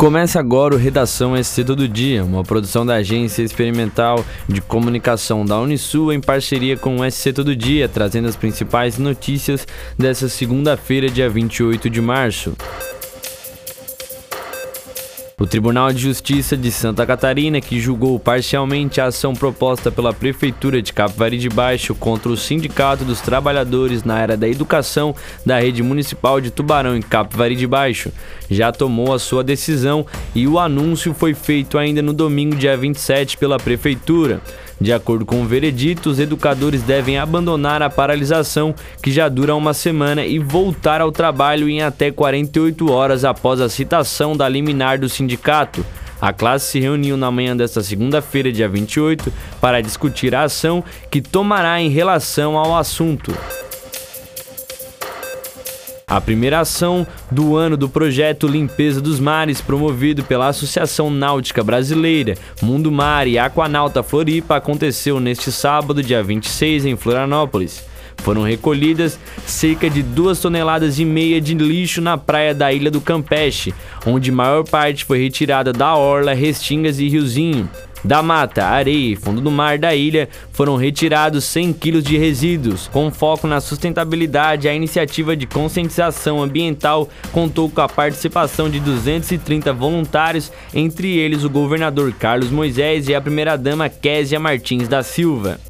Começa agora o Redação SC Todo Dia, uma produção da Agência Experimental de Comunicação da Unisul em parceria com o SC Todo Dia, trazendo as principais notícias dessa segunda-feira, dia 28 de março. O Tribunal de Justiça de Santa Catarina, que julgou parcialmente a ação proposta pela Prefeitura de Capivari de Baixo contra o Sindicato dos Trabalhadores na área da educação da rede municipal de Tubarão em Capivari de Baixo, já tomou a sua decisão e o anúncio foi feito ainda no domingo, dia 27, pela Prefeitura. De acordo com o veredito, os educadores devem abandonar a paralisação, que já dura uma semana, e voltar ao trabalho em até 48 horas após a citação da liminar do sindicato. A classe se reuniu na manhã desta segunda-feira, dia 28, para discutir a ação que tomará em relação ao assunto. A primeira ação do ano do projeto Limpeza dos Mares, promovido pela Associação Náutica Brasileira, Mundo Mar e Aquanauta Floripa, aconteceu neste sábado, dia 26, em Florianópolis. Foram recolhidas cerca de duas toneladas e meia de lixo na praia da Ilha do Campeche, onde maior parte foi retirada da orla, restingas e riozinho. Da mata, areia e fundo do mar da ilha foram retirados 100 quilos de resíduos. Com foco na sustentabilidade, a iniciativa de conscientização ambiental contou com a participação de 230 voluntários, entre eles o governador Carlos Moisés e a primeira-dama Késia Martins da Silva.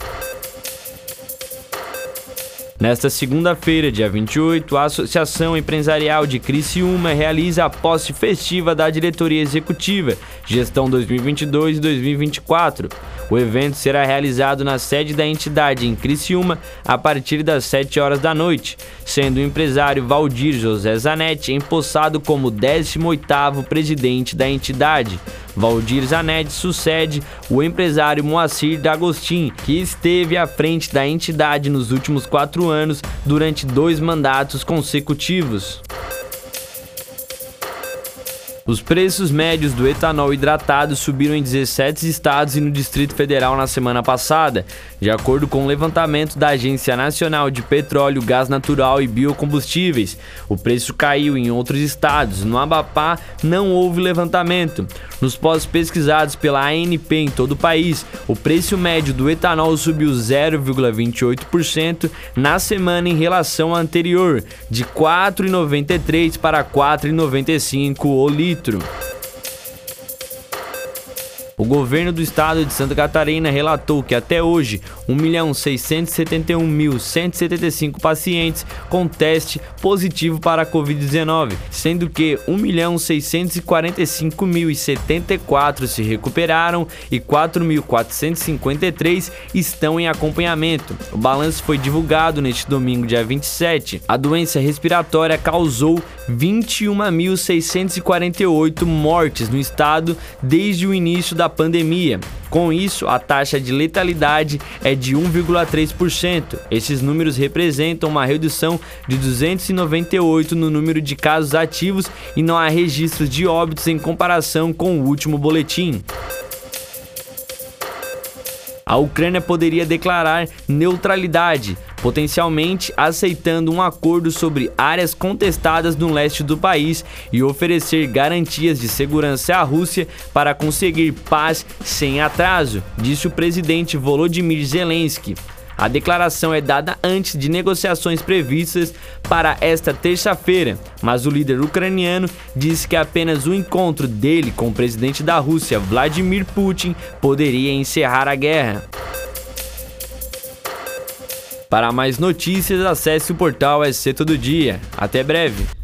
Nesta segunda-feira, dia 28, a Associação Empresarial de Criciúma realiza a posse festiva da diretoria executiva, gestão 2022 e 2024. O evento será realizado na sede da entidade em Criciúma a partir das 7 horas da noite, sendo o empresário Valdir José Zanetti empossado como 18º presidente da entidade. Valdir Zanetti sucede o empresário Moacir D'Agostin, que esteve à frente da entidade nos últimos quatro anos durante dois mandatos consecutivos. Os preços médios do etanol hidratado subiram em 17 estados e no Distrito Federal na semana passada, de acordo com o um levantamento da Agência Nacional de Petróleo, Gás Natural e Biocombustíveis. O preço caiu em outros estados. No Amapá não houve levantamento. Nos postos pesquisados pela ANP em todo o país, o preço médio do etanol subiu 0,28% na semana em relação à anterior, de R$ 4,93 para R$ 4,95 o litro litro. O governo do estado de Santa Catarina relatou que até hoje 1.671.175 pacientes com teste positivo para a Covid-19, sendo que 1.645.074 se recuperaram e 4.453 estão em acompanhamento. O balanço foi divulgado neste domingo, dia 27. A doença respiratória causou 21.648 mortes no estado desde o início da pandemia. Com isso, a taxa de letalidade é de 1,3%. Esses números representam uma redução de 298 no número de casos ativos e não há registros de óbitos em comparação com o último boletim. A Ucrânia poderia declarar neutralidade potencialmente aceitando um acordo sobre áreas contestadas no leste do país e oferecer garantias de segurança à Rússia para conseguir paz sem atraso, disse o presidente Volodymyr Zelensky. A declaração é dada antes de negociações previstas para esta terça-feira, mas o líder ucraniano disse que apenas o encontro dele com o presidente da Rússia, Vladimir Putin, poderia encerrar a guerra. Para mais notícias, acesse o portal SC Todo Dia. Até breve!